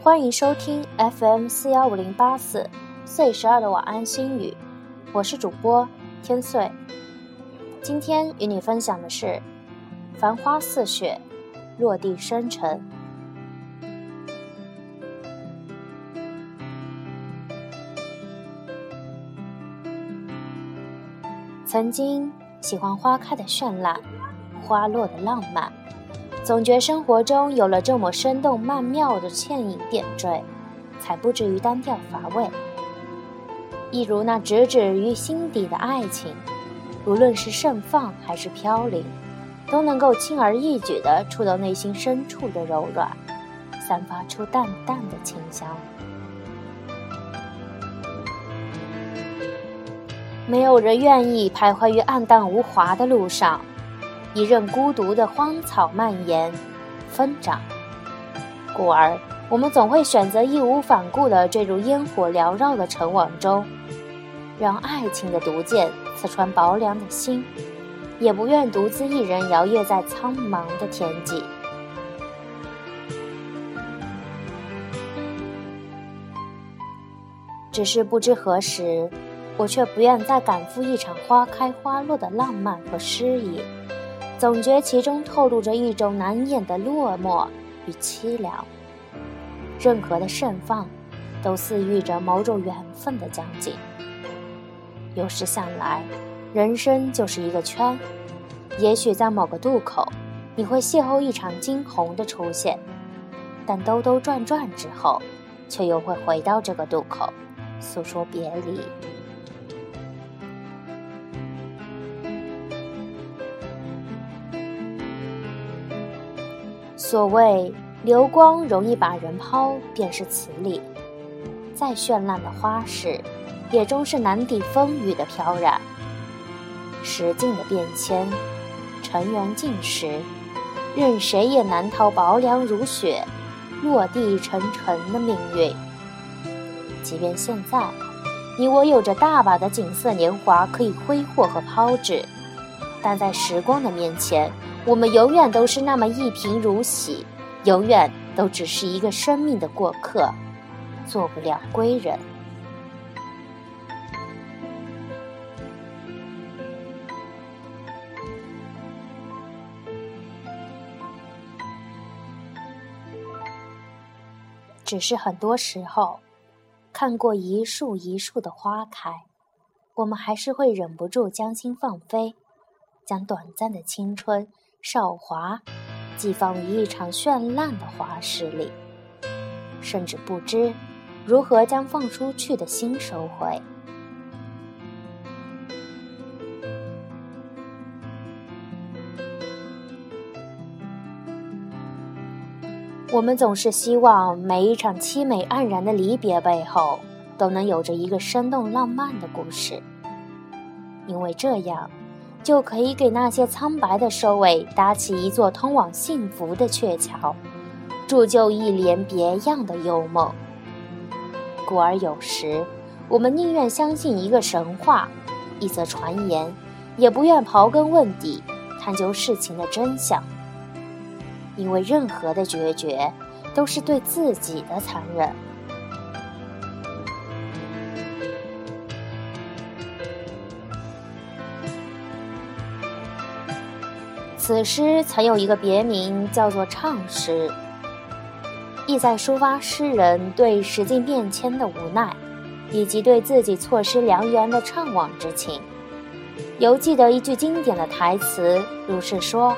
欢迎收听 FM 四幺五零八四岁十二的晚安心语，我是主播天岁。今天与你分享的是：繁花似雪，落地生尘。曾经喜欢花开的绚烂，花落的浪漫。总觉生活中有了这么生动曼妙的倩影点缀，才不至于单调乏味。一如那直指于心底的爱情，无论是盛放还是飘零，都能够轻而易举地触到内心深处的柔软，散发出淡淡的清香。没有人愿意徘徊于暗淡无华的路上。一任孤独的荒草蔓延、疯长，故而我们总会选择义无反顾地坠入烟火缭绕的尘网中，让爱情的毒箭刺穿薄凉的心，也不愿独自一人摇曳在苍茫的天际。只是不知何时，我却不愿再赶赴一场花开花落的浪漫和诗意。总觉其中透露着一种难掩的落寞与凄凉。任何的盛放，都似喻着某种缘分的将近。有时想来，人生就是一个圈，也许在某个渡口，你会邂逅一场惊鸿的出现，但兜兜转转之后，却又会回到这个渡口，诉说别离。所谓流光容易把人抛，便是此理。再绚烂的花事，也终是难抵风雨的飘然。时境的变迁，尘缘尽时，任谁也难逃薄凉如雪、落地沉沉的命运。即便现在，你我有着大把的锦瑟年华可以挥霍和抛掷，但在时光的面前。我们永远都是那么一贫如洗，永远都只是一个生命的过客，做不了归人。只是很多时候，看过一树一树的花开，我们还是会忍不住将心放飞，将短暂的青春。少华，寄放于一场绚烂的花事里，甚至不知如何将放出去的心收回。我们总是希望每一场凄美黯然的离别背后，都能有着一个生动浪漫的故事，因为这样。就可以给那些苍白的收尾搭起一座通往幸福的鹊桥，铸就一帘别样的幽梦。故而有时，我们宁愿相信一个神话，一则传言，也不愿刨根问底，探究事情的真相。因为任何的决绝，都是对自己的残忍。此诗曾有一个别名，叫做怅诗，意在抒发诗人对时境变迁的无奈，以及对自己错失良缘的怅惘之情。犹记得一句经典的台词，如是说：“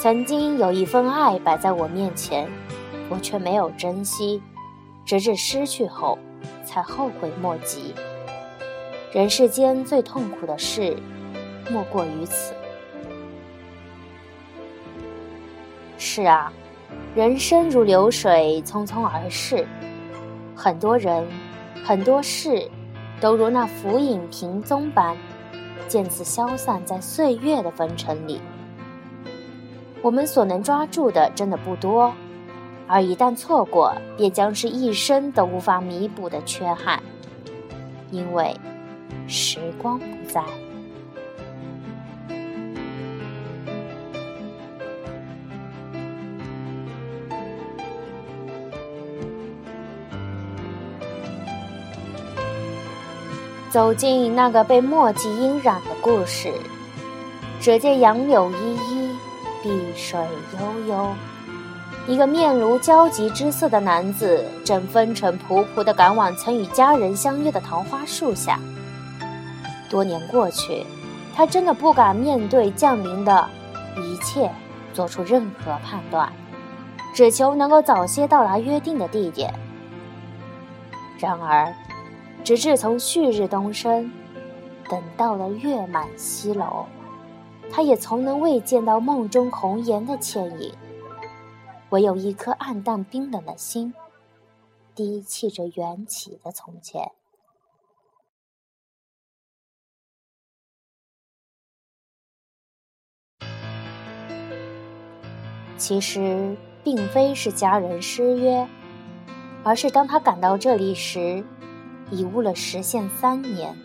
曾经有一份爱摆在我面前，我却没有珍惜，直至失去后，才后悔莫及。人世间最痛苦的事，莫过于此。”是啊，人生如流水，匆匆而逝。很多人，很多事，都如那浮影萍踪般，渐次消散在岁月的风尘里。我们所能抓住的，真的不多，而一旦错过，便将是一生都无法弥补的缺憾。因为，时光不再。走进那个被墨迹晕染的故事，只见杨柳依依，碧水悠悠。一个面如焦急之色的男子正风尘仆仆地赶往曾与家人相约的桃花树下。多年过去，他真的不敢面对降临的一切，做出任何判断，只求能够早些到达约定的地点。然而，直至从旭日东升，等到了月满西楼，他也从能未见到梦中红颜的倩影。唯有一颗暗淡冰冷的心，低泣着缘起的从前。其实并非是家人失约，而是当他赶到这里时，已误了时限三年。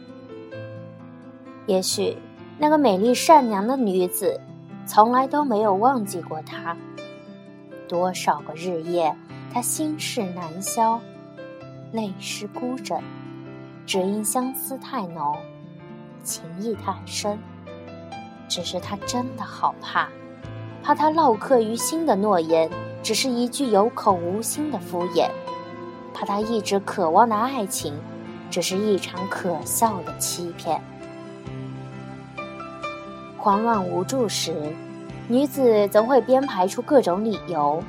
也许那个美丽善良的女子，从来都没有忘记过他。多少个日夜，他心事难消，泪湿孤枕，只因相思太浓，情意太深。只是他真的好怕，怕他烙刻于心的诺言，只是一句有口无心的敷衍；怕他一直渴望的爱情，只是一场可笑的欺骗。慌乱无助时。女子总会编排出各种理由，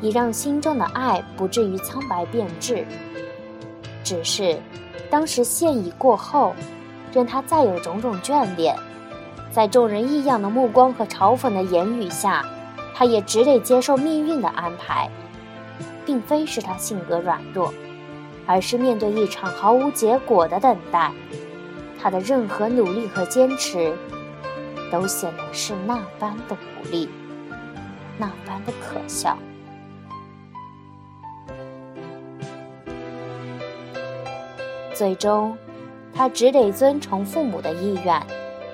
以让心中的爱不至于苍白变质。只是，当时现已过后，任他再有种种眷恋，在众人异样的目光和嘲讽的言语下，他也只得接受命运的安排。并非是他性格软弱，而是面对一场毫无结果的等待，他的任何努力和坚持。都显得是那般的无力，那般的可笑。最终，他只得遵从父母的意愿，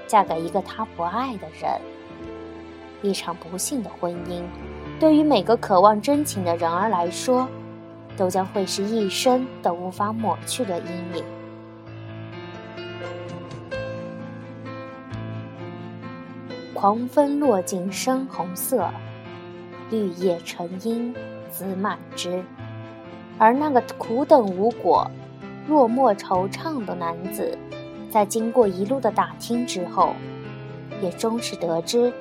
嫁给一个他不爱的人。一场不幸的婚姻，对于每个渴望真情的人儿来说，都将会是一生都无法抹去的阴影。狂风落尽深红色，绿叶成荫滋满枝。而那个苦等无果、落寞惆怅的男子，在经过一路的打听之后，也终是得知，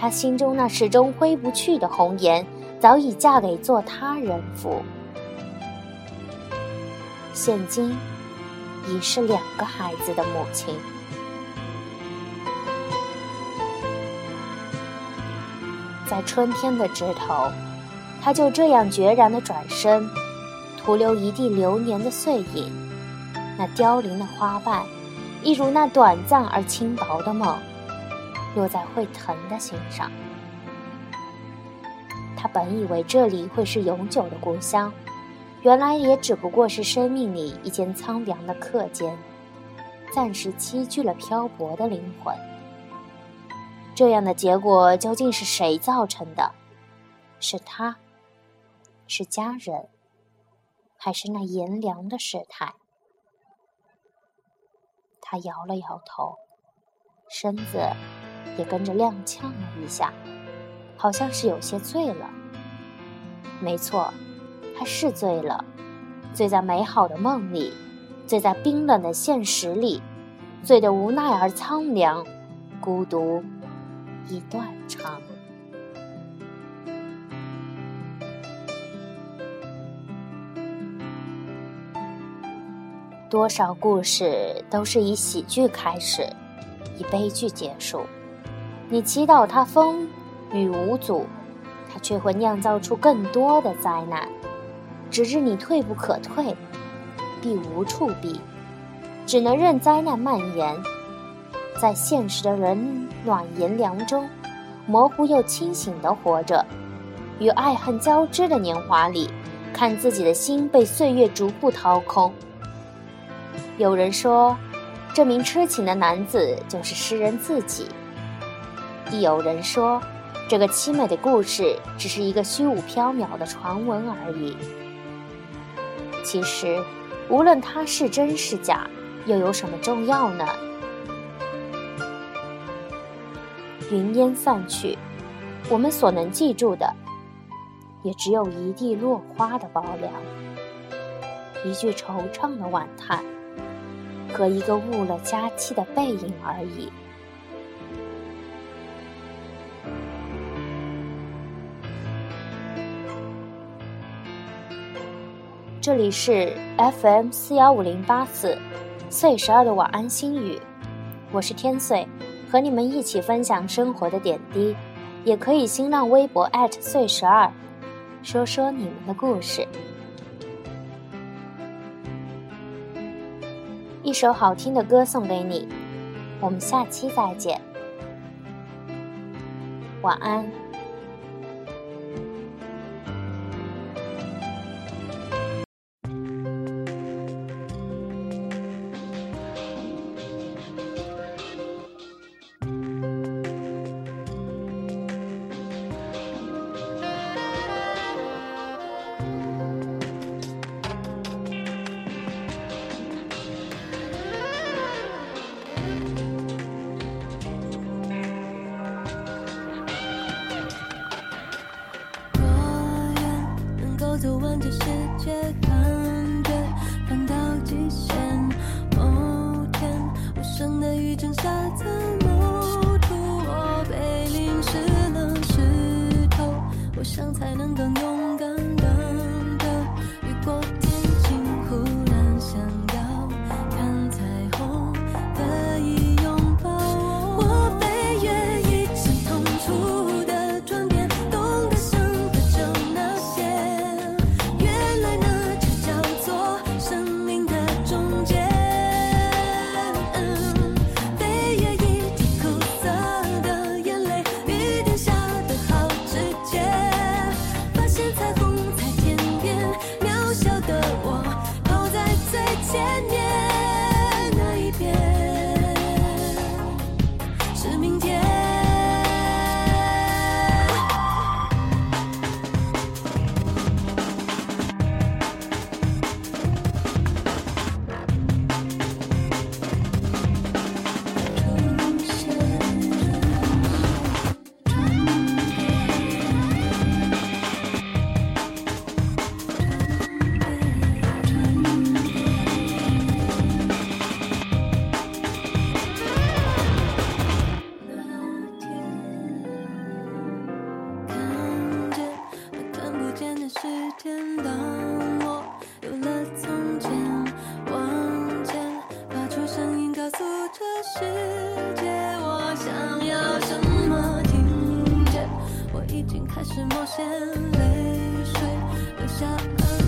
他心中那始终挥不去的红颜，早已嫁给做他人妇，现今已是两个孩子的母亲。在春天的枝头，他就这样决然的转身，徒留一地流年的碎影。那凋零的花瓣，一如那短暂而轻薄的梦，落在会疼的心上。他本以为这里会是永久的故乡，原来也只不过是生命里一间苍凉的客间，暂时栖居了漂泊的灵魂。这样的结果究竟是谁造成的？是他，是家人，还是那炎凉的世态？他摇了摇头，身子也跟着踉跄了一下，好像是有些醉了。没错，他是醉了，醉在美好的梦里，醉在冰冷的现实里，醉得无奈而苍凉，孤独。一段长。多少故事都是以喜剧开始，以悲剧结束。你祈祷它风雨无阻，它却会酿造出更多的灾难，直至你退不可退，避无处避，只能任灾难蔓延。在现实的冷暖炎凉中，模糊又清醒的活着，与爱恨交织的年华里，看自己的心被岁月逐步掏空。有人说，这名痴情的男子就是诗人自己；亦有人说，这个凄美的故事只是一个虚无缥缈的传闻而已。其实，无论它是真是假。又有什么重要呢？云烟散去，我们所能记住的，也只有一地落花的薄凉，一句惆怅的惋叹，和一个误了佳期的背影而已。这里是 FM 四幺五零八四，岁十二的晚安心语，我是天岁，和你们一起分享生活的点滴，也可以新浪微博岁十二，说说你们的故事。一首好听的歌送给你，我们下期再见，晚安。走完开始冒险泪水流下。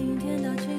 明天的